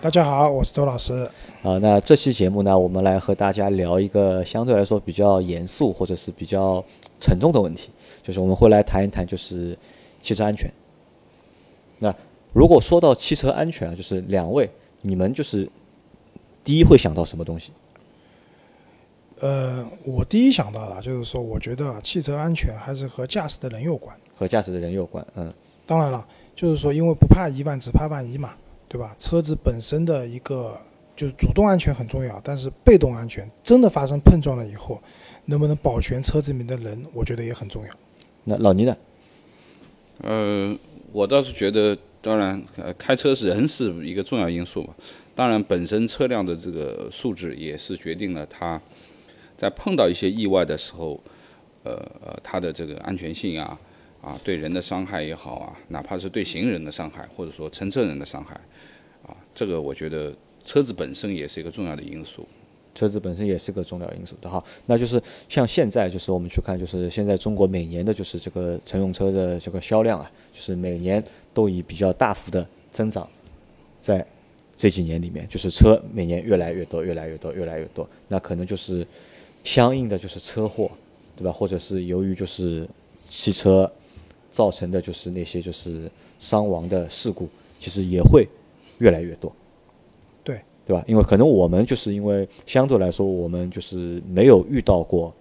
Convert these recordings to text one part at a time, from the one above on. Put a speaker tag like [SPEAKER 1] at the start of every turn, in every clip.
[SPEAKER 1] 大家好，我是周老师。
[SPEAKER 2] 啊、那这期节目呢，我们来和大家聊一个相对来说比较严肃或者是比较沉重的问题，就是我们会来谈一谈就是汽车安全。那如果说到汽车安全啊，就是两位你们就是第一会想到什么东西？
[SPEAKER 1] 呃，我第一想到的就是说，我觉得啊，汽车安全还是和驾驶的人有关。
[SPEAKER 2] 和驾驶的人有关，嗯，
[SPEAKER 1] 当然了，就是说，因为不怕一万，只怕万一嘛，对吧？车子本身的一个就是主动安全很重要，但是被动安全真的发生碰撞了以后，能不能保全车子里面的人，我觉得也很重要。
[SPEAKER 2] 那老倪呢？
[SPEAKER 3] 呃，我倒是觉得，当然，呃，开车是人是一个重要因素嘛。当然，本身车辆的这个素质也是决定了它在碰到一些意外的时候，呃呃，它的这个安全性啊，啊，对人的伤害也好啊，哪怕是对行人的伤害，或者说乘车人的伤害，啊，这个我觉得车子本身也是一个重要的因素。
[SPEAKER 2] 车子本身也是个重要因素的哈，那就是像现在就是我们去看，就是现在中国每年的就是这个乘用车的这个销量啊，就是每年都以比较大幅的增长，在这几年里面，就是车每年越来越多，越来越多，越来越多，那可能就是相应的就是车祸，对吧？或者是由于就是汽车造成的就是那些就是伤亡的事故，其实也会越来越多。
[SPEAKER 1] 对，
[SPEAKER 2] 对吧？因为可能我们就是因为相对来说，我们就是没有遇到过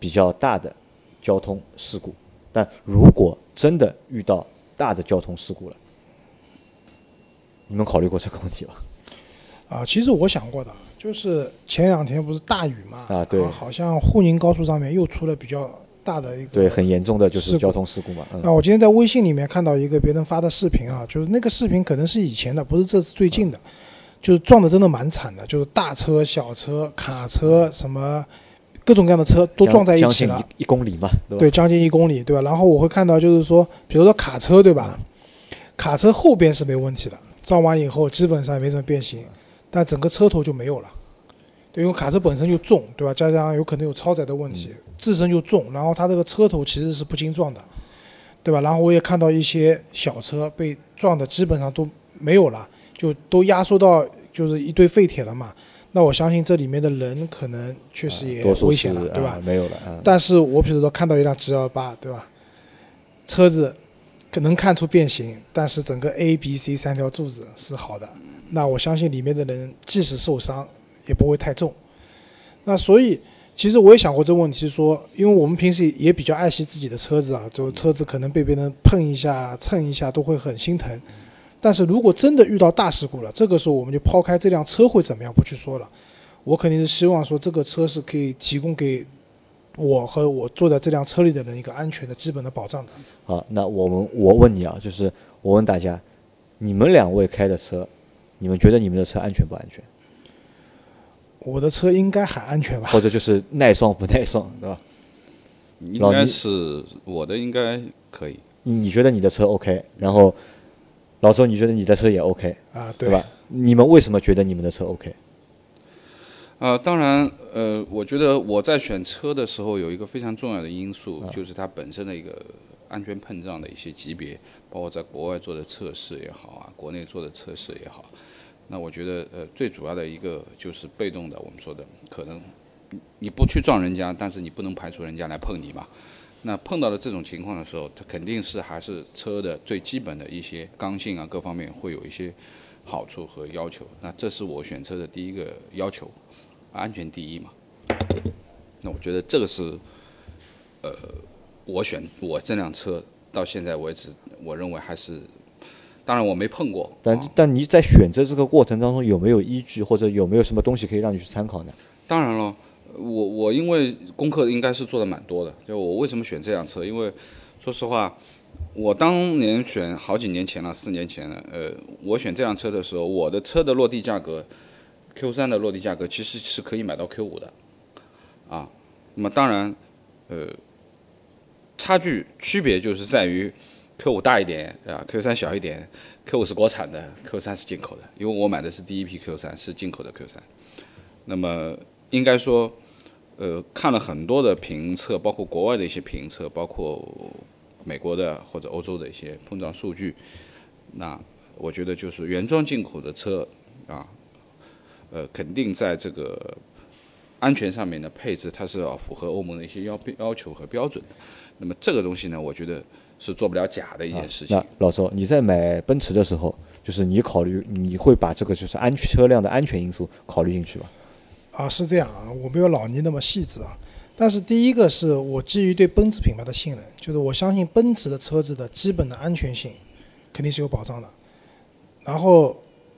[SPEAKER 2] 比较大的交通事故，但如果真的遇到大的交通事故了，你们考虑过这个问题吗？
[SPEAKER 1] 啊，其实我想过的，就是前两天不是大雨嘛，
[SPEAKER 2] 啊对
[SPEAKER 1] 好像沪宁高速上面又出了比较大的一个
[SPEAKER 2] 对，很严重的就是交通事故嘛。
[SPEAKER 1] 啊，
[SPEAKER 2] 嗯，
[SPEAKER 1] 我今天在微信里面看到一个别人发的视频啊，就是那个视频可能是以前的，不是这次最近的，就是撞的真的蛮惨的，就是大车、小车、卡车什么各种各样的车都撞在一起了
[SPEAKER 2] 将近，一一公里嘛，对吧？
[SPEAKER 1] 对，将近一公里，对吧？然后我会看到就是说，比如说卡车，对吧？卡车后边是没问题的，撞完以后基本上也没什么变形，但整个车头就没有了。对，因为卡车本身就重，对吧？加上有可能有超载的问题，自身就重，然后它这个车头其实是不经撞的，对吧？然后我也看到一些小车被撞的基本上都没有了，就都压缩到就是一堆废铁了嘛。那我相信这里面的人可能确实也危险了，对吧？
[SPEAKER 2] 啊没有了啊。
[SPEAKER 1] 但是我比如说看到一辆 G 二八，对吧？车子可能看出变形，但是整个 A、B、C 三条柱子是好的，那我相信里面的人即使受伤也不会太重。那所以其实我也想过这个问题，说因为我们平时也比较爱惜自己的车子啊，就车子可能被别人碰一下、蹭一下都会很心疼。但是如果真的遇到大事故了，这个时候我们就抛开这辆车会怎么样不去说了，我肯定是希望说这个车是可以提供给我和我坐在这辆车里的人一个安全的基本的保障的。
[SPEAKER 2] 好，那我们我问你啊，就是我问大家，你们两位开的车，你们觉得你们的车安全不安全？
[SPEAKER 1] 我的车应该还安全吧？
[SPEAKER 2] 或者就是耐撞不耐撞，对吧？
[SPEAKER 3] 应该是我的，应该可以。
[SPEAKER 2] 你你觉得你的车 OK，然后老周你觉得你的车也 OK，
[SPEAKER 1] 啊，
[SPEAKER 2] 对吧？你们为什么觉得你们的车 OK？
[SPEAKER 3] 呃，当然，呃，我觉得我在选车的时候有一个非常重要的因素，
[SPEAKER 2] 啊
[SPEAKER 3] 就是它本身的一个安全碰撞的一些级别，包括在国外做的测试也好啊，国内做的测试也好。那我觉得，呃，最主要的一个就是被动的，我们说的可能你不去撞人家，但是你不能排除人家来碰你嘛。那碰到了这种情况的时候，它肯定是还是车的最基本的一些刚性啊，各方面会有一些好处和要求。那这是我选车的第一个要求，安全第一嘛。那我觉得这个是，呃，我选我这辆车到现在为止，我认为还是，当然我没碰过，
[SPEAKER 2] 但
[SPEAKER 3] 啊
[SPEAKER 2] 但你在选择这个过程当中有没有依据，或者有没有什么东西可以让你去参考呢？
[SPEAKER 3] 当然了，我我因为功课应该是做的蛮多的，就我为什么选这辆车？因为说实话，我当年选好几年前了，四年前了，呃，我选这辆车的时候，我的车的落地价格 Q 三的落地价格其实是可以买到 Q 五的，啊，那么当然，呃，差距区别就是在于 Q 五大一点啊，Q 三小一点，Q 五是国产的，Q 三是进口的，因为我买的是第一批 Q 三，是进口的 Q 三，那么应该说，呃，看了很多的评测，包括国外的一些评测，包括美国的或者欧洲的一些碰撞数据，那我觉得就是原装进口的车啊，呃，肯定在这个安全上面的配置，它是要符合欧盟的一些要要求和标准的。那么这个东西呢，我觉得是做不了假的一件事情。
[SPEAKER 2] 那老周，你在买奔驰的时候，就是你考虑你会把这个就是安全车辆的安全因素考虑进去吧？
[SPEAKER 1] 啊，是这样啊，我没有老倪那么细致啊。但是第一个是我基于对奔驰品牌的信任，就是我相信奔驰的车子的基本的安全性肯定是有保障的。然后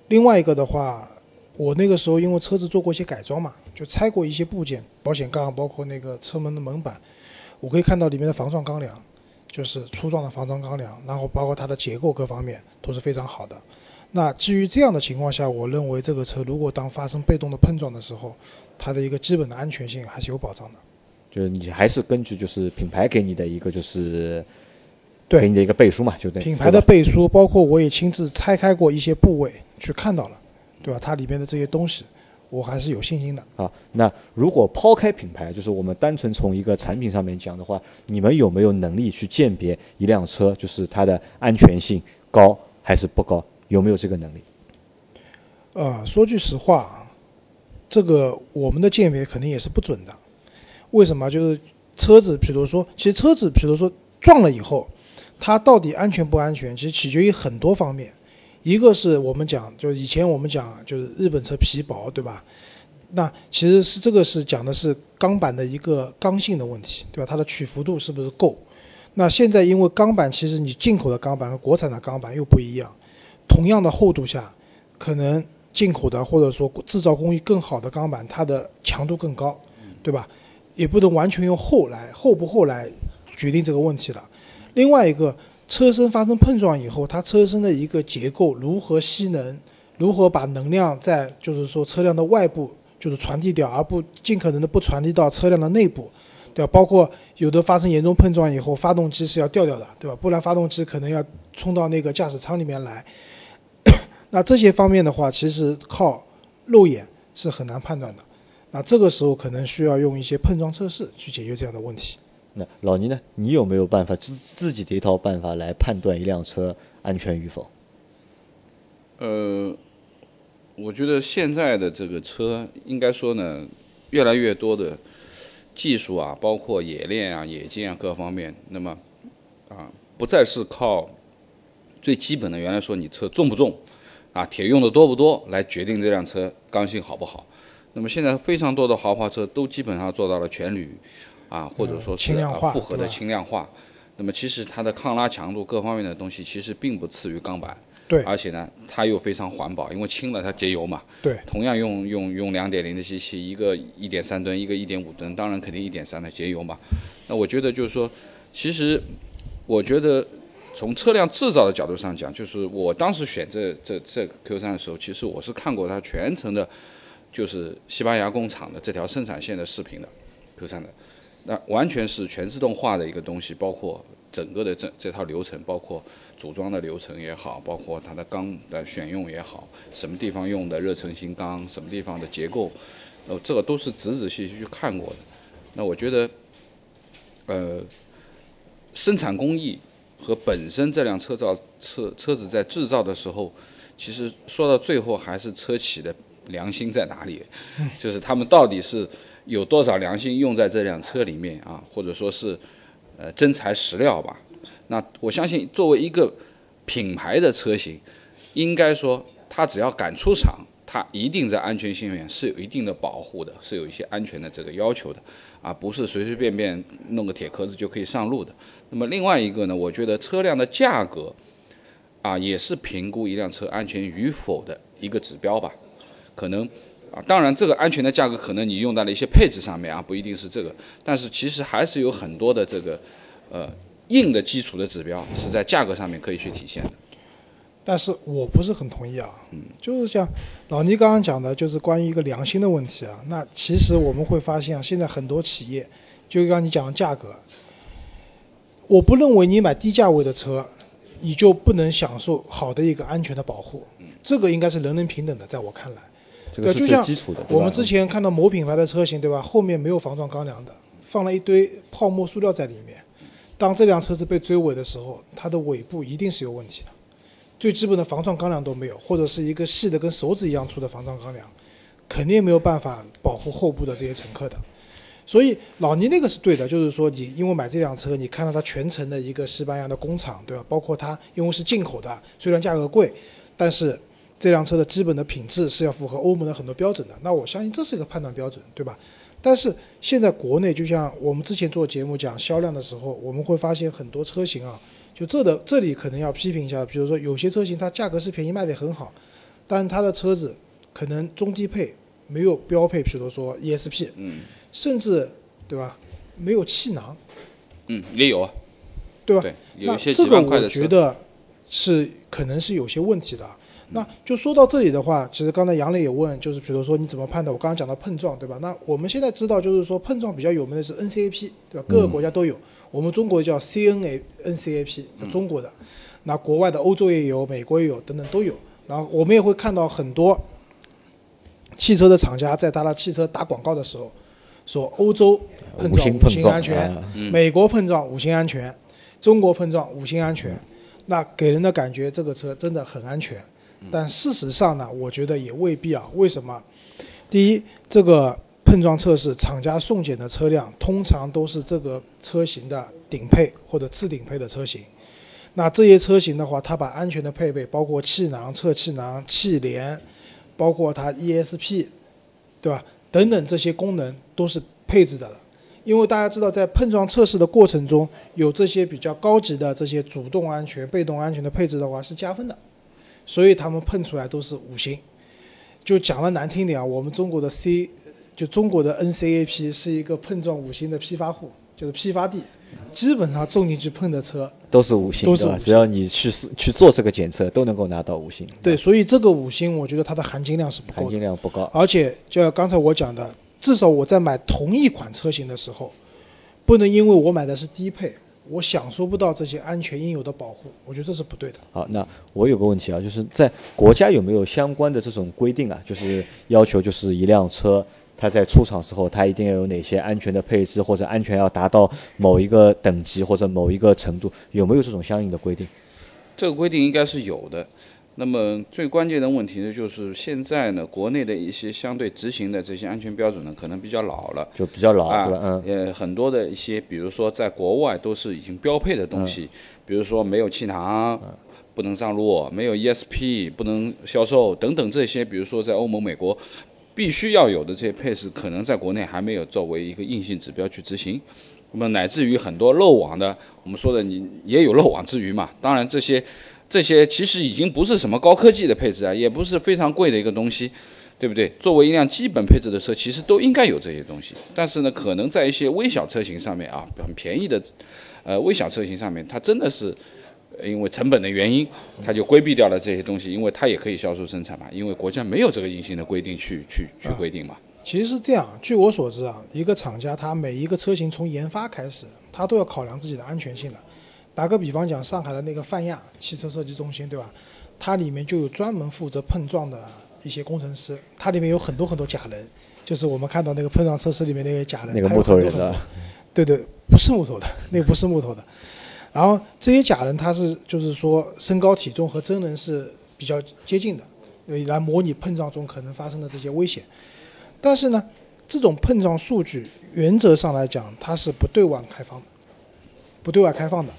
[SPEAKER 1] 另外一个的话，我那个时候因为车子做过一些改装嘛，就拆过一些部件，保险杠，包括那个车门的门板，我可以看到里面的防撞钢梁，就是粗壮的防撞钢梁，然后包括它的结构各方面都是非常好的。那基于这样的情况下，我认为这个车如果当发生被动的碰撞的时候，它的一个基本的安全性还是有保障的。
[SPEAKER 2] 就是你还是根据就是品牌给你的一个就是
[SPEAKER 1] 对
[SPEAKER 2] 给你的一个背书嘛，就对
[SPEAKER 1] 品牌的背书，包括我也亲自拆开过一些部位去看到了，对吧？它里面的这些东西，我还是有信心的。
[SPEAKER 2] 啊。那如果抛开品牌，就是我们单纯从一个产品上面讲的话，你们有没有能力去鉴别一辆车就是它的安全性高还是不高？有没有这个能力？
[SPEAKER 1] 呃，说句实话啊，这个我们的鉴别肯定也是不准的。为什么？就是车子，比如说，其实车子，比如说撞了以后，它到底安全不安全，其实取决于很多方面。一个是我们讲，就以前我们讲，就是日本车皮薄，对吧？那其实是这个是讲的是钢板的一个刚性的问题，对吧？它的曲幅度是不是够？那现在因为钢板，其实你进口的钢板和国产的钢板又不一样，同样的厚度下，可能进口的或者说制造工艺更好的钢板，它的强度更高，对吧？也不能完全用厚来厚不厚来决定这个问题了。另外一个，车身发生碰撞以后，它车身的一个结构如何吸能，如何把能量在就是说车辆的外部就是传递掉，而不尽可能的不传递到车辆的内部，对吧？包括有的发生严重碰撞以后，发动机是要掉掉的，对吧？不然发动机可能要冲到那个驾驶舱里面来。那这些方面的话，其实靠肉眼是很难判断的。那这个时候可能需要用一些碰撞测试去解决这样的问题。
[SPEAKER 2] 那老倪呢？你有没有办法自自己的一套办法来判断一辆车安全与否？
[SPEAKER 3] 呃，我觉得现在的这个车，应该说呢，越来越多的技术啊，包括冶炼啊、冶金啊各方面，那么啊，不再是靠最基本的原来说你车重不重啊，铁用的多不多来决定这辆车刚性好不好。那么现在非常多的豪华车都基本上做到了全铝啊，或者说是
[SPEAKER 1] 轻量化
[SPEAKER 3] 啊复合的轻量化。那么其实它的抗拉强度各方面的东西，其实并不次于钢板。
[SPEAKER 1] 对
[SPEAKER 3] 而且呢，它又非常环保，因为轻了它节油嘛。
[SPEAKER 1] 对
[SPEAKER 3] 同样用用用两点零的机器，一个一点三吨，一个一点五吨，当然肯定一点三的节油嘛。那我觉得就是说，其实我觉得从车辆制造的角度上讲，就是我当时选这这这 Q 三的时候，其实我是看过它全程的，就是西班牙工厂的这条生产线的视频的 Q 三的，那完全是全自动化的一个东西，包括整个的这这套流程，包括组装的流程也好，包括它的钢的选用也好，什么地方用的热成型钢，什么地方的结构，呃，这个都是仔仔细细去看过的。那我觉得，呃，生产工艺和本身这辆车造车车子在制造的时候，其实说到最后还是车企的良心在哪里，就是他们到底是有多少良心用在这辆车里面啊，或者说是呃真材实料吧。那我相信作为一个品牌的车型，应该说它只要敢出厂，它一定在安全性面是有一定的保护的，是有一些安全的这个要求的，啊，不是随随便便弄个铁壳子就可以上路的。那么另外一个呢，我觉得车辆的价格，啊，也是评估一辆车安全与否的一个指标吧。可能啊，当然这个安全的价格可能你用在了一些配置上面啊，不一定是这个，但是其实还是有很多的这个呃硬的基础的指标是在价格上面可以去体现的。
[SPEAKER 1] 但是我不是很同意啊，嗯就是像老倪刚刚讲的，就是关于一个良心的问题啊。那其实我们会发现啊，现在很多企业，就刚刚你讲的价格，我不认为你买低价位的车，你就不能享受好的一个安全的保护，这个应该是人人平等的，在我看来。
[SPEAKER 2] 这个是
[SPEAKER 1] 对就像
[SPEAKER 2] 最基础的。
[SPEAKER 1] 我们之前看到某品牌的车型，对吧？后面没有防撞钢梁的，放了一堆泡沫塑料在里面。当这辆车子被追尾的时候，它的尾部一定是有问题的，最基本的防撞钢梁都没有，或者是一个细的跟手指一样粗的防撞钢梁，肯定没有办法保护后部的这些乘客的。所以老倪那个是对的，就是说你因为买这辆车，你看到它全程的一个西班牙的工厂，对吧？包括它因为是进口的，虽然价格贵，但是这辆车的基本的品质是要符合欧盟的很多标准的。那我相信这是一个判断标准，对吧？但是现在国内，就像我们之前做节目讲销量的时候，我们会发现很多车型啊，就这的这里可能要批评一下，比如说有些车型它价格是便宜，卖得很好，但它的车子可能中低配没有标配，比如说 ESP，
[SPEAKER 3] 嗯
[SPEAKER 1] 甚至对吧，没有气囊，
[SPEAKER 3] 嗯，也有啊，
[SPEAKER 1] 对吧？
[SPEAKER 3] 对，有
[SPEAKER 1] 那
[SPEAKER 3] 一些
[SPEAKER 1] 这个
[SPEAKER 3] 几万块的车，
[SPEAKER 1] 我觉得是可能是有些问题的。那就说到这里的话，其实刚才杨磊也问，就是比如说你怎么判断？我刚刚讲到碰撞，对吧？那我们现在知道，就是说碰撞比较有名的是 NCAP，对吧？各个国家都有，我们中国叫 CNA NCAP，中国的，那国外的欧洲也有，美国也有，等等都有。然后我们也会看到很多汽车的厂家在他的汽车打广告的时候，说欧洲碰撞五
[SPEAKER 2] 星
[SPEAKER 1] 安全，
[SPEAKER 2] 啊
[SPEAKER 1] 美国碰撞五星安全，中国碰撞五星安全，那给人的感觉这个车真的很安全。但事实上呢，我觉得也未必啊。为什么？第一，这个碰撞测试厂家送检的车辆通常都是这个车型的顶配或者次顶配的车型。那这些车型的话，它把安全的配备，包括气囊、侧气囊、气帘，包括它 ESP，对吧？等等这些功能都是配置的了。因为大家知道，在碰撞测试的过程中，有这些比较高级的这些主动安全、被动安全的配置的话是加分的，所以他们碰出来都是五星。就讲的难听点啊，我们中国的 C，就中国的 NCAP 是一个碰撞五星的批发户，就是批发地，基本上种进去碰的车
[SPEAKER 2] 都是五星？
[SPEAKER 1] 都是五星
[SPEAKER 2] 只要你去试去做这个检测，都能够拿到五星。
[SPEAKER 1] 对，所以这个五星，我觉得它的含金量是不
[SPEAKER 2] 含金。量不高。
[SPEAKER 1] 而且就像刚才我讲的，至少我在买同一款车型的时候，不能因为我买的是低配，我享受不到这些安全应有的保护，我觉得这是不对的。
[SPEAKER 2] 好，那我有个问题啊，就是在国家有没有相关的这种规定啊？就是要求，就是一辆车它在出厂时候，它一定要有哪些安全的配置，或者安全要达到某一个等级或者某一个程度，有没有这种相应的规定？
[SPEAKER 3] 这个规定应该是有的。那么最关键的问题呢，就是现在呢，国内的一些相对执行的这些安全标准呢，可能比较老了。
[SPEAKER 2] 就比较老，
[SPEAKER 3] 啊？，
[SPEAKER 2] 嗯，
[SPEAKER 3] 呃，很多的一些，比如说在国外都是已经标配的东西，比如说没有气囊，不能上路，没有 ESP 不能销售等等这些，比如说在欧盟、美国必须要有的这些配置，可能在国内还没有作为一个硬性指标去执行。那么乃至于很多漏网的，我们说的你也有漏网之鱼嘛。当然这些这些其实已经不是什么高科技的配置啊，也不是非常贵的一个东西。对不对？作为一辆基本配置的车，其实都应该有这些东西。但是呢，可能在一些微小车型上面啊，很便宜的，呃，微小车型上面，它真的是因为成本的原因，它就规避掉了这些东西，因为它也可以销售生产嘛，因为国家没有这个硬性的规定去去去规定嘛。
[SPEAKER 1] 其实是这样，据我所知啊，一个厂家它每一个车型从研发开始，它都要考量自己的安全性的。打个比方讲，上海的那个泛亚汽车设计中心，对吧？它里面就有专门负责碰撞的一些工程师，它里面有很多很多假人，就是我们看到那个碰撞测试里面那个假人，
[SPEAKER 2] 那个木头人的，
[SPEAKER 1] 对对，不是木头的，那个不是木头的。然后这些假人他是就是说身高体重和真人是比较接近的，呃来模拟碰撞中可能发生的这些危险。但是呢，这种碰撞数据原则上来讲，它是不对外开放的，不对外开放的。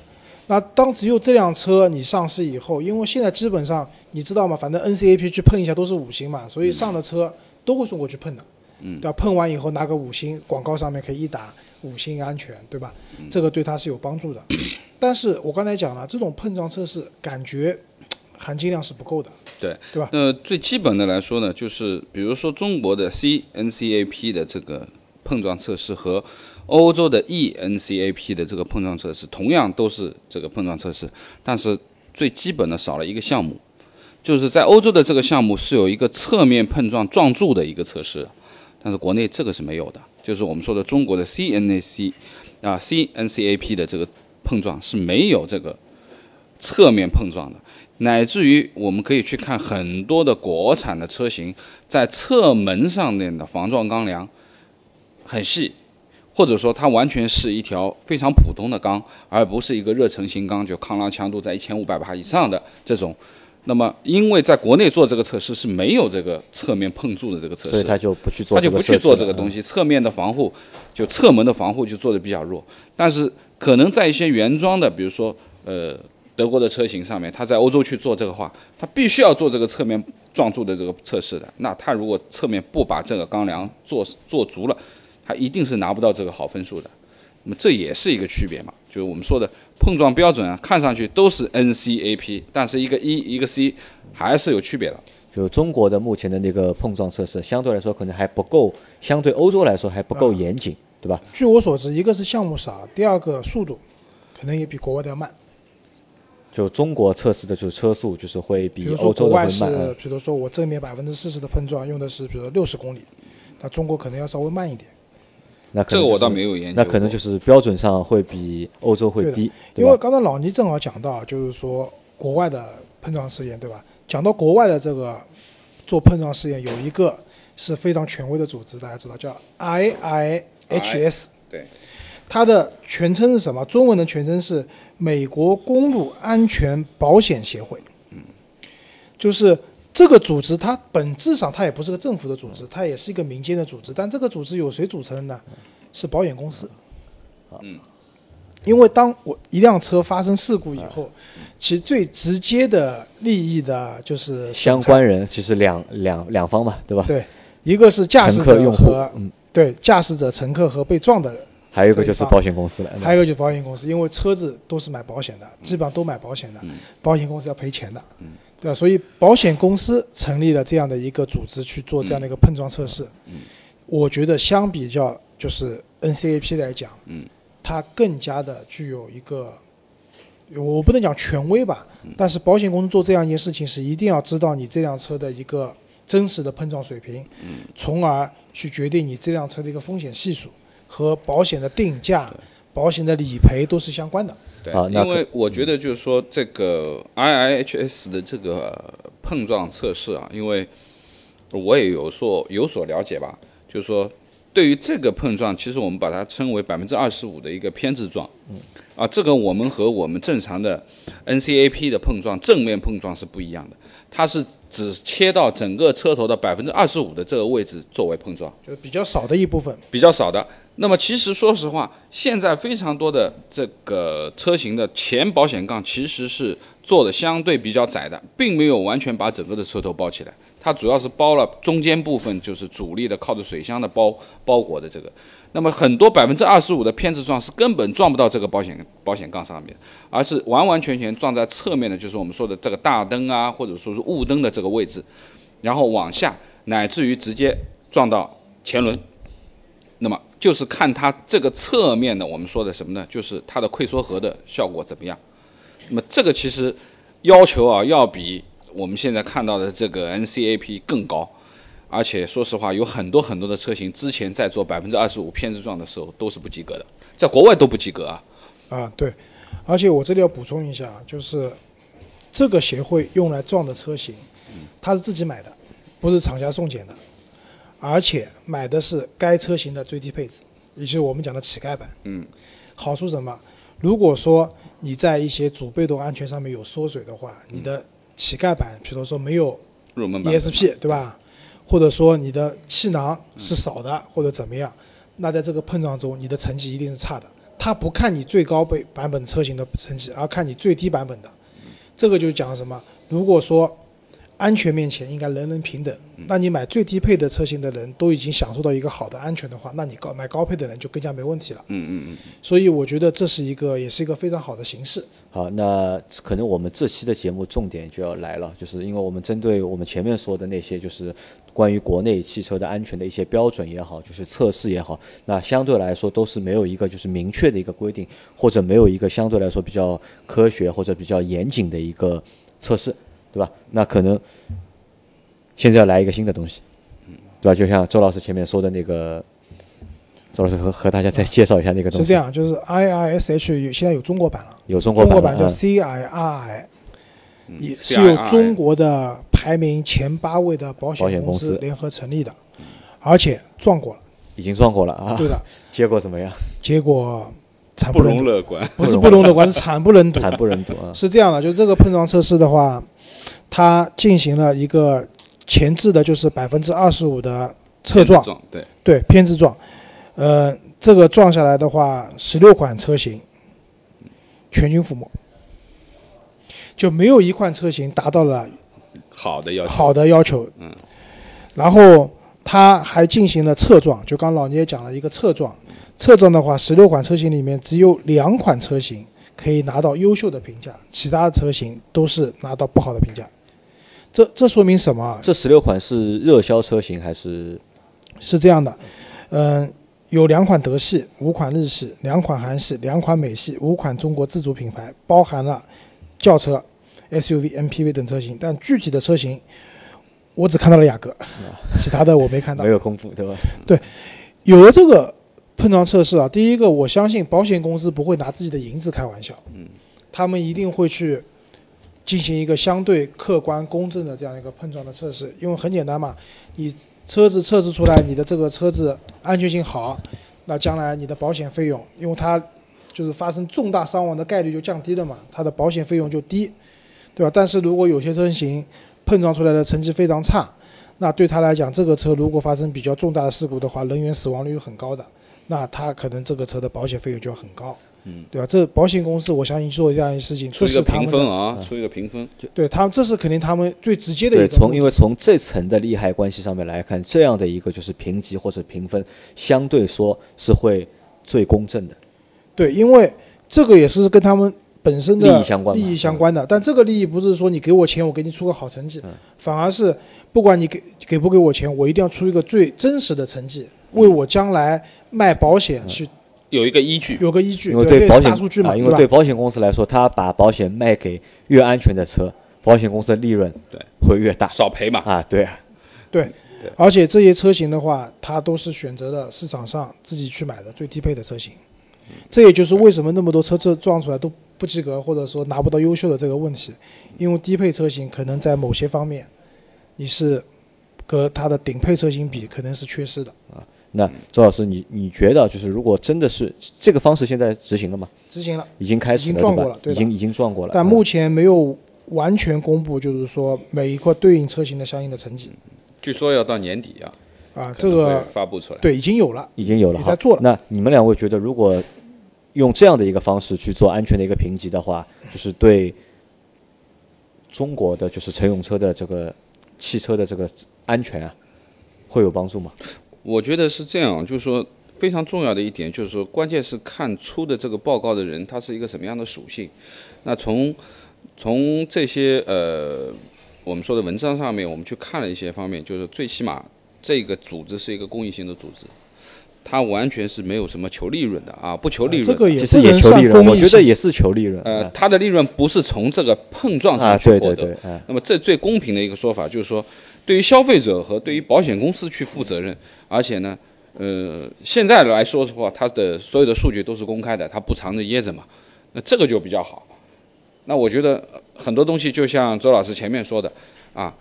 [SPEAKER 1] 那当只有这辆车你上市以后，因为现在基本上你知道吗？反正 NCAP 去碰一下都是五星嘛，所以上的车都会送过去碰的。
[SPEAKER 3] 嗯
[SPEAKER 1] 对吧？碰完以后拿个五星，广告上面可以一打五星安全，对吧？这个对它是有帮助的。但是我刚才讲了，这种碰撞测试感觉含金量是不够的，
[SPEAKER 3] 对，
[SPEAKER 1] 对吧？
[SPEAKER 3] 那最基本的来说呢，就是比如说中国的 CNCAP 的这个碰撞测试和欧洲的 ENCAP 的这个碰撞测试，同样都是这个碰撞测试，但是最基本的少了一个项目，就是在欧洲的这个项目是有一个侧面碰撞撞柱的一个测试，但是国内这个是没有的，就是我们说的中国的 CNAC 啊 CNCAP 的这个碰撞是没有这个侧面碰撞的，乃至于我们可以去看很多的国产的车型在侧门上面的防撞钢梁很细。或者说它完全是一条非常普通的钢，而不是一个热成型钢，就抗拉强度在一千五百帕以上的这种。那么，因为在国内做这个测试是没有这个侧面碰触的这个测试，
[SPEAKER 2] 所以他就不去做，
[SPEAKER 3] 他就不去做这个东西。侧面的防护，就侧门的防护就做的比较弱。但是可能在一些原装的，比如说呃德国的车型上面，他在欧洲去做这个话，他必须要做这个侧面撞柱的这个测试的。那他如果侧面不把这个钢梁做做足了，他一定是拿不到这个好分数的，那么这也是一个区别嘛？就是我们说的碰撞标准啊，看上去都是 NCAP，但是一个 E 一个 C 还是有区别的。
[SPEAKER 2] 就中国的目前的那个碰撞测试，相对来说可能还不够，相对欧洲来说还不够严谨，对吧？
[SPEAKER 1] 据我所知，一个是项目少，第二个速度可能也比国外的要慢。
[SPEAKER 2] 就中国测试的就是车速，就是会比
[SPEAKER 1] 欧
[SPEAKER 2] 洲的会慢。
[SPEAKER 1] 比如说我正面百分之四十的碰撞用的是，比如说六十公里，那中国可能要稍微慢一点。
[SPEAKER 2] 那
[SPEAKER 3] 这个我倒没有研究。
[SPEAKER 2] 那可能就是标准上会比欧洲会低，
[SPEAKER 1] 因为刚才老倪正好讲到，就是说国外的碰撞试验，对吧？讲到国外的这个做碰撞试验，有一个是非常权威的组织，大家知道叫 IIHS。
[SPEAKER 3] 对。
[SPEAKER 1] 它的全称是什么？中文的全称是美国公路安全保险协会。嗯。就是这个组织，它本质上它也不是个政府的组织，它也是一个民间的组织。但这个组织由谁组成的呢？是保险公司。
[SPEAKER 3] 嗯。
[SPEAKER 1] 因为当我一辆车发生事故以后，其实最直接的利益的就是
[SPEAKER 2] 相关人，其实两两两方嘛，对吧？
[SPEAKER 1] 对，一个是驾驶者
[SPEAKER 2] 和嗯，
[SPEAKER 1] 对，驾驶者、乘客和被撞的。
[SPEAKER 2] 还有一个就是保险公司了。
[SPEAKER 1] 还有一个就是保险公司，因为车子都是买保险的，基本上都买保险的，保险公司要赔钱的，对吧？所以保险公司成立了这样的一个组织去做这样的一个碰撞测试。我觉得相比较就是 NCAP 来讲，嗯它更加的具有一个，我不能讲权威吧，但是保险公司做这样一件事情是一定要知道你这辆车的一个真实的碰撞水平，嗯从而去决定你这辆车的一个风险系数。和保险的定价、保险的理赔都是相关的。
[SPEAKER 3] 对，因为我觉得就是说这个 IIHS 的这个碰撞测试啊，因为我也有所有所了解吧，就是说对于这个碰撞，其实我们把它称为百分之二十五的一个偏置撞。嗯。啊，这个我们和我们正常的 NCAP 的碰撞正面碰撞是不一样的，它是只切到整个车头的百分之二十五的这个位置作为碰撞，
[SPEAKER 1] 就是比较少的一部分。
[SPEAKER 3] 比较少的。那么其实说实话，现在非常多的这个车型的前保险杠其实是做的相对比较窄的，并没有完全把整个的车头包起来，它主要是包了中间部分，就是主力的靠着水箱的包包裹的这个。那么很多百分之二十五的偏置撞是根本撞不到这个保险保险杠上面，而是完完全全撞在侧面的，就是我们说的这个大灯啊，或者说是雾灯的这个位置，然后往下，乃至于直接撞到前轮。那么就是看它这个侧面的，我们说的什么呢？就是它的溃缩核的效果怎么样。那么这个其实要求啊，要比我们现在看到的这个 NCAP 更高。而且说实话，有很多很多的车型之前在做百分之二十五偏置撞的时候都是不及格的，在国外都不及格啊。
[SPEAKER 1] 啊，对。而且我这里要补充一下，就是这个协会用来撞的车型，它是自己买的，不是厂家送检的。而且买的是该车型的最低配置，也就是我们讲的乞丐版。
[SPEAKER 3] 嗯，
[SPEAKER 1] 好处什么？如果说你在一些主被动安全上面有缩水的话，你的乞丐版，比如说没有 ESP，对吧？或者说你的气囊是少的，或者怎么样，那在这个碰撞中，你的成绩一定是差的。他不看你最高倍版本车型的成绩，而看你最低版本的。这个就讲什么？如果说安全面前应该人人平等。那你买最低配的车型的人都已经享受到一个好的安全的话，那你高买高配的人就更加没问题了。
[SPEAKER 3] 嗯嗯嗯。
[SPEAKER 1] 所以我觉得这是一个，也是一个非常好的形式。
[SPEAKER 2] 好，那可能我们这期的节目重点就要来了，就是因为我们针对我们前面说的那些，就是关于国内汽车的安全的一些标准也好，就是测试也好，那相对来说都是没有一个就是明确的一个规定，或者没有一个相对来说比较科学或者比较严谨的一个测试。对吧？那可能现在要来一个新的东西，对吧？就像周老师前面说的那个，周老师和和大家再介绍一下那个东西。
[SPEAKER 1] 是这，样，就是 IISH 有现在有中国版了，
[SPEAKER 2] 有中国版，
[SPEAKER 1] 中国版叫
[SPEAKER 2] 嗯
[SPEAKER 1] CIRI，也是由中国的排名前八位的保
[SPEAKER 2] 保险
[SPEAKER 1] 险
[SPEAKER 2] 公司
[SPEAKER 1] 联合成立的，而且撞过了，
[SPEAKER 2] 已经撞过了啊。
[SPEAKER 1] 对的，
[SPEAKER 2] 结果怎么样？
[SPEAKER 1] 结果惨
[SPEAKER 3] 不
[SPEAKER 1] 不忍睹，
[SPEAKER 3] 容乐观。
[SPEAKER 1] 不是不容乐观，是惨不忍睹。
[SPEAKER 2] 惨不忍睹啊！
[SPEAKER 1] 是这样的，就这个碰撞测试的话，它进行了一个前置的，就是百分之二十五的侧撞，
[SPEAKER 3] 撞对，
[SPEAKER 1] 对偏置撞，呃，这个撞下来的话，十六款车型全军覆没，就没有一款车型达到了
[SPEAKER 3] 好的要求。
[SPEAKER 1] 好的要求。
[SPEAKER 3] 嗯，
[SPEAKER 1] 然后它还进行了侧撞，就刚老聂讲了一个侧撞，侧撞的话，十六款车型里面只有两款车型可以拿到优秀的评价，其他的车型都是拿到不好的评价。这这说明什么啊？
[SPEAKER 2] 这十六款是热销车型还是
[SPEAKER 1] 是这样的，嗯、有两款德系，五款日系，两款韩系，两款美系，五款中国自主品牌，包含了轿车、SUV、MPV 等车型。但具体的车型，我只看到了雅阁，其他的我没看到
[SPEAKER 2] 没。有公布，对吧？
[SPEAKER 1] 对有了这个碰撞测试啊，第一个，我相信保险公司不会拿自己的银子开玩笑，
[SPEAKER 3] 嗯，
[SPEAKER 1] 他们一定会去进行一个相对客观公正的这样一个碰撞的测试，因为很简单嘛，你车子测试出来你的这个车子安全性好，那将来你的保险费用，因为它就是发生重大伤亡的概率就降低了嘛，它的保险费用就低，对吧？但是如果有些车型碰撞出来的成绩非常差，那对他来讲，这个车如果发生比较重大的事故的话，人员死亡率很高的，那他可能这个车的保险费用就要很高，
[SPEAKER 3] 嗯，
[SPEAKER 1] 对吧？这保险公司我相信做这样一件事情，
[SPEAKER 3] 出一个评分啊，出一个评分。
[SPEAKER 1] 对他们这是肯定他们最直接的一，个
[SPEAKER 2] 从因为从这层的利害关系上面来看，这样的一个就是评级或者评分，相对说是会最公正的。
[SPEAKER 1] 对，因为这个也是跟他们本身的
[SPEAKER 2] 利益相关
[SPEAKER 1] 利益相关的。但这个利益不是说你给我钱，我给你出个好成绩，
[SPEAKER 2] 嗯
[SPEAKER 1] 反而是不管你给给不给我钱，我一定要出一个最真实的成绩，为我将来卖保险去
[SPEAKER 3] 有一个依据，
[SPEAKER 1] 有个依据。
[SPEAKER 2] 因为
[SPEAKER 1] 对
[SPEAKER 2] 保险
[SPEAKER 1] 大数据嘛，
[SPEAKER 2] 啊，因为对保险公司来说，他把保险卖给越安全的车，保险公司的利润
[SPEAKER 3] 对
[SPEAKER 2] 会越大
[SPEAKER 3] 少赔嘛。
[SPEAKER 2] 啊。对啊，
[SPEAKER 1] 对
[SPEAKER 3] 对，
[SPEAKER 1] 而且这些车型的话，它都是选择了市场上自己去买的最低配的车型。这也就是为什么那么多车子撞出来都不及格，或者说拿不到优秀的这个问题，因为低配车型可能在某些方面，你是和它的顶配车型比，可能是缺失的。
[SPEAKER 2] 那周老师，你你觉得就是如果真的是这个方式现在执行了吗？
[SPEAKER 1] 执行了，
[SPEAKER 2] 已经开始
[SPEAKER 1] 已经撞过了？对
[SPEAKER 2] 已经已经撞过了。啊
[SPEAKER 1] 但目前没有完全公布，就是说每一块对应车型的相应的成绩
[SPEAKER 3] 据说要到年底啊，
[SPEAKER 1] 啊，这个
[SPEAKER 3] 发布出来。
[SPEAKER 1] 对已经有了。
[SPEAKER 2] 已经有了哈。
[SPEAKER 1] 在做了
[SPEAKER 2] 那你们两位觉得，如果用这样的一个方式去做安全的一个评级的话，就是对中国的就是乘用车的这个汽车的这个安全啊，会有帮助吗？
[SPEAKER 3] 我觉得是这样，就是说非常重要的一点，就是说关键是看出的这个报告的人他是一个什么样的属性。那从从这些呃我们说的文章上面，我们去看了一些方面，就是最起码这个组织是一个公益性的组织，它完全是没有什么求利润的啊，不求利润的。
[SPEAKER 1] 这个也
[SPEAKER 2] 其实也求利润，我
[SPEAKER 1] 公益性
[SPEAKER 2] 觉得也是求利润。
[SPEAKER 3] 呃，
[SPEAKER 2] 啊
[SPEAKER 3] 它的利润不是从这个碰撞
[SPEAKER 2] 啊，
[SPEAKER 3] 上去获得。
[SPEAKER 2] 对对对，啊，
[SPEAKER 3] 那么这最公平的一个说法就是说，对于消费者和对于保险公司去负责任，而且呢，呃，现在来说的话，它的所有的数据都是公开的，它不藏着掖着嘛，那这个就比较好。那我觉得很多东西就像周老师前面说的啊，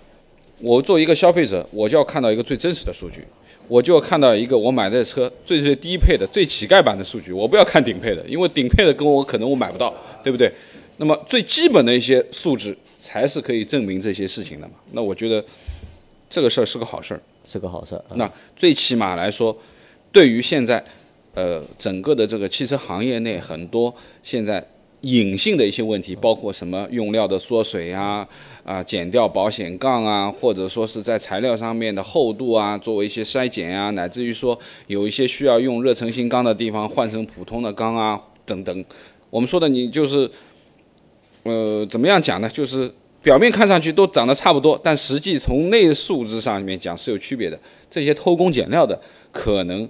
[SPEAKER 3] 我作为一个消费者，我就要看到一个最真实的数据，我就要看到一个我买的车最最低配的、最乞丐版的数据，我不要看顶配的，因为顶配的跟我可能我买不到，对不对？那么最基本的一些素质才是可以证明这些事情的嘛。那我觉得这个事儿是个好事儿。
[SPEAKER 2] 是个好事儿。啊
[SPEAKER 3] 那最起码来说，对于现在呃整个的这个汽车行业内很多现在隐性的一些问题，包括什么用料的缩水啊啊减掉保险杠啊，或者说是在材料上面的厚度啊，作为一些筛减啊，乃至于说有一些需要用热成型钢的地方换成普通的钢啊等等。我们说的你就是呃怎么样讲呢？就是。表面看上去都长得差不多，但实际从内数值上面讲是有区别的。这些偷工减料的可能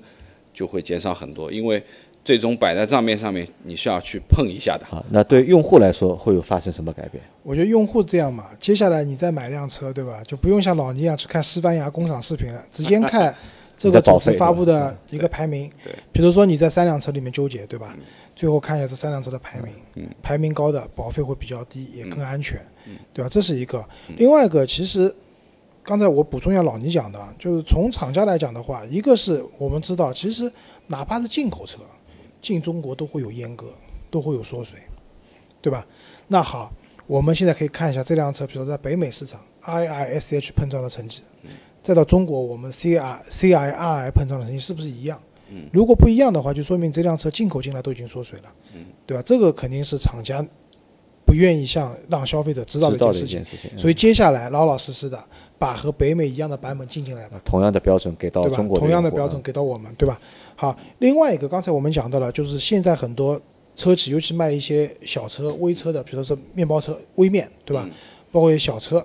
[SPEAKER 3] 就会减少很多，因为最终摆在账面上面，你是要去碰一下的。
[SPEAKER 2] 好，那对用户来说会有发生什么改变？
[SPEAKER 1] 我觉得用户这样嘛，接下来你再买辆车，对吧？就不用像老倪一样去看西班牙工厂视频了，直接看这个组织发布的一个排名。
[SPEAKER 3] 对，
[SPEAKER 1] 比如说你在三辆车里面纠结，对吧？最后看一下这三辆车的排名，
[SPEAKER 3] 嗯
[SPEAKER 1] 排名高的保费会比较低，也更安全，
[SPEAKER 3] 嗯
[SPEAKER 1] 对吧？这是一个。另外一个，其实刚才我补充一下老倪讲的，啊就是从厂家来讲的话，一个是我们知道，其实哪怕是进口车进中国都会有阉割，都会有缩水，对吧？那好，我们现在可以看一下这辆车，比如说在北美市场 IISH 碰撞的成绩，再到中国我们 C R C I R I 碰撞的成绩是不是一样？
[SPEAKER 3] 嗯
[SPEAKER 1] 如果不一样的话，就说明这辆车进口进来都已经缩水了，
[SPEAKER 3] 嗯
[SPEAKER 1] 对吧？这个肯定是厂家不愿意向让消费者知道的
[SPEAKER 2] 知道的
[SPEAKER 1] 一件事情。所以接下来老老实实的把和北美一样的版本进进来吧，
[SPEAKER 2] 嗯同样的标准给到中？国
[SPEAKER 1] 同样的标准给到我们，对吧？好，另外一个刚才我们讲到了，就是现在很多车企，尤其卖一些小车、微车的，比如说是面包车、微面，对吧？
[SPEAKER 3] 嗯
[SPEAKER 1] 包括一些小车，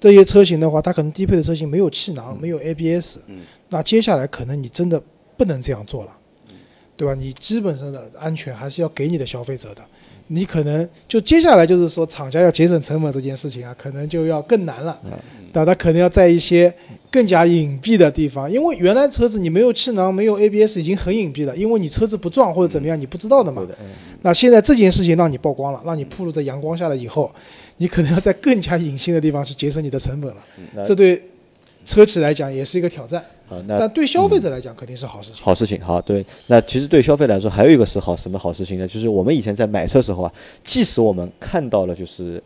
[SPEAKER 1] 这些车型的话，它可能低配的车型没有气囊，没有 ABS，
[SPEAKER 3] 嗯。
[SPEAKER 1] 那接下来可能你真的不能这样做了，对吧？你基本上的安全还是要给你的消费者的。你可能就接下来就是说，厂家要节省成本这件事情啊，可能就要更难了。那它可能要在一些更加隐蔽的地方，因为原来车子你没有气囊、没有 ABS 已经很隐蔽了，因为你车子不撞或者怎么样，你不知道的嘛。那现在这件事情让你曝光了，让你暴露在阳光下了以后，你可能要在更加隐性的地方去节省你的成本了。这对车企来讲也是一个挑战，
[SPEAKER 2] 好，那
[SPEAKER 1] 但对消费者来讲肯定是好事情。
[SPEAKER 2] 好事情，好对。那其实对消费来说，还有一个是好什么好事情呢？就是我们以前在买车时候啊，即使我们看到了就是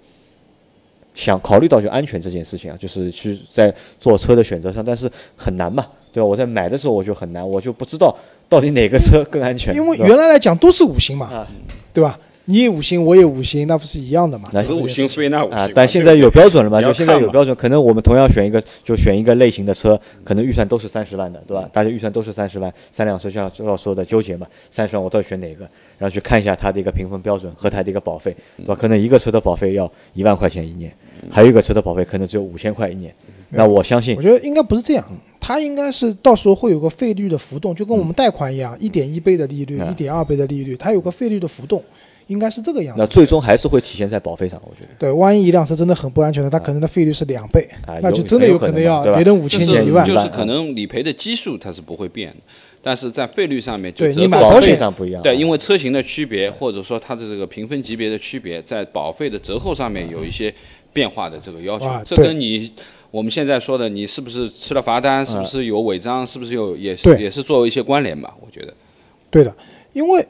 [SPEAKER 2] 想考虑到就安全这件事情啊，就是去在做车的选择上，但是很难嘛，对吧？我在买的时候我就很难，我就不知道到底哪个车更安全。
[SPEAKER 1] 因为原来来讲都是五星嘛，
[SPEAKER 2] 啊
[SPEAKER 1] 对吧？你也五星，我也五星，那不是一样的嘛？
[SPEAKER 2] 那
[SPEAKER 3] 此五星非那五星。
[SPEAKER 2] 啊，但现在有标准了嘛？就现在有标准，可能我们同样选一个，就选一个类型的车，可能预算都是三十万的，对吧？大家预算都是三十万，三辆车像周老说的纠结嘛，三十万我到底选哪个？然后去看一下它的一个评分标准和它的一个保费，对吧？可能一个车的保费要一万块钱一年，还有一个车的保费可能只有五千块一年。那我相信
[SPEAKER 1] 我觉得应该不是这样，它应该是到时候会有个费率的浮动，就跟我们贷款一样，一点一倍的利率，
[SPEAKER 2] 嗯
[SPEAKER 1] 一点二倍的利率，它有个费率的浮动，应该是这个样子。
[SPEAKER 2] 那最终还是会体现在保费上，我觉得。
[SPEAKER 1] 对，万一一辆车真的很不安全的，它可能的费率是两倍
[SPEAKER 2] 啊，
[SPEAKER 1] 那就真的有可能要别人五千减一万
[SPEAKER 3] 就是可能理赔的基数它是不会变的，但是在费率上面就折扣
[SPEAKER 2] 保费
[SPEAKER 1] 你买保险
[SPEAKER 2] 上不一样啊。
[SPEAKER 3] 对，因为车型的区别，或者说它的这个评分级别的区别，在保费的折扣上面有一些变化的这个要求
[SPEAKER 1] 啊。
[SPEAKER 3] 这跟你我们现在说的，你是不是吃了罚单，是不是有违章，是不是有也是也是作为一些关联吧？我觉得。
[SPEAKER 1] 对的，因为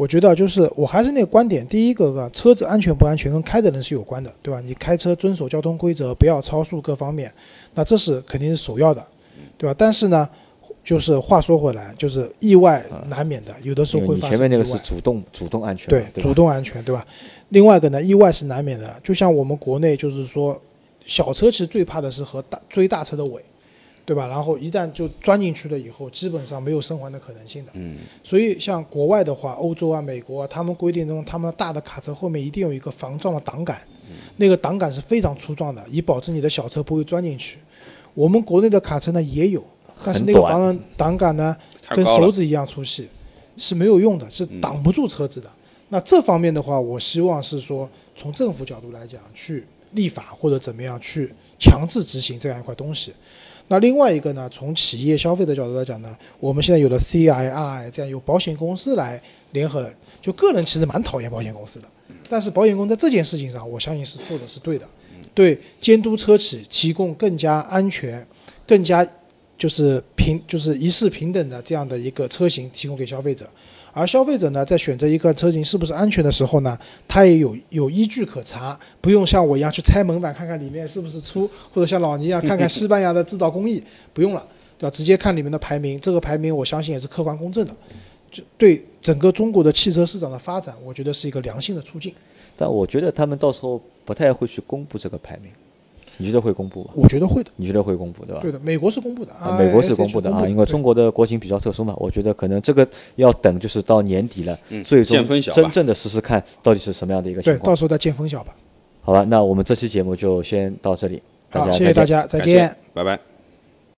[SPEAKER 1] 我觉得就是我还是那个观点，第一个个车子安全不安全跟开的人是有关的，对吧？你开车遵守交通规则，不要超速各方面，那这是肯定是首要的，对吧？但是呢，就是话说回来，就是意外难免的，有的时候会发生
[SPEAKER 2] 前面那个是主动主动安全
[SPEAKER 1] 对，
[SPEAKER 2] 对
[SPEAKER 1] 主动安全，对吧？另外一个呢，意外是难免的，就像我们国内就是说，小车其实最怕的是和大追大车的尾，对吧？然后一旦就钻进去了以后，基本上没有生还的可能性的。
[SPEAKER 3] 嗯，
[SPEAKER 1] 所以像国外的话，欧洲啊、美国啊，他们规定中，他们大的卡车后面一定有一个防撞的挡杆，那个挡杆是非常粗壮的，以保证你的小车不会钻进去。我们国内的卡车呢也有，但是那个防撞挡杆呢跟手指一样粗细，是没有用的，是挡不住车子的。那这方面的话，我希望是说从政府角度来讲，去立法或者怎么样去强制执行这样一块东西。那另外一个呢，从企业消费的角度来讲呢，我们现在有了 CII 这样有保险公司来联合，就个人其实蛮讨厌保险公司的，但是保险公司在这件事情上，我相信是做的是对的，对监督车企提供更加安全、更加就是平就是一视平等的这样的一个车型提供给消费者。而消费者呢，在选择一个车型是不是安全的时候呢，他也有有依据可查，不用像我一样去拆门板看看里面是不是粗，或者像老倪一样 看看西班牙的制造工艺，不用了，对吧？直接看里面的排名，这个排名我相信也是客观公正的，就对整个中国的汽车市场的发展，我觉得是一个良性的促进。
[SPEAKER 2] 但我觉得他们到时候不太会去公布这个排名，你觉得会公布吗？
[SPEAKER 1] 我觉得会的，
[SPEAKER 2] 你觉得会公布对吧？
[SPEAKER 1] 对的，美国是公布的
[SPEAKER 2] 啊，美国是公布的啊，因为中国的国情比较特殊嘛，我觉得可能这个要等就是到年底了，
[SPEAKER 3] 嗯
[SPEAKER 2] 最终真正的实施看到底是什么样的一个情
[SPEAKER 1] 对，到。时候再见分晓吧。
[SPEAKER 2] 好吧，那我们这期节目就先到这里，大，家
[SPEAKER 1] 谢谢大家，再见。
[SPEAKER 3] 拜拜。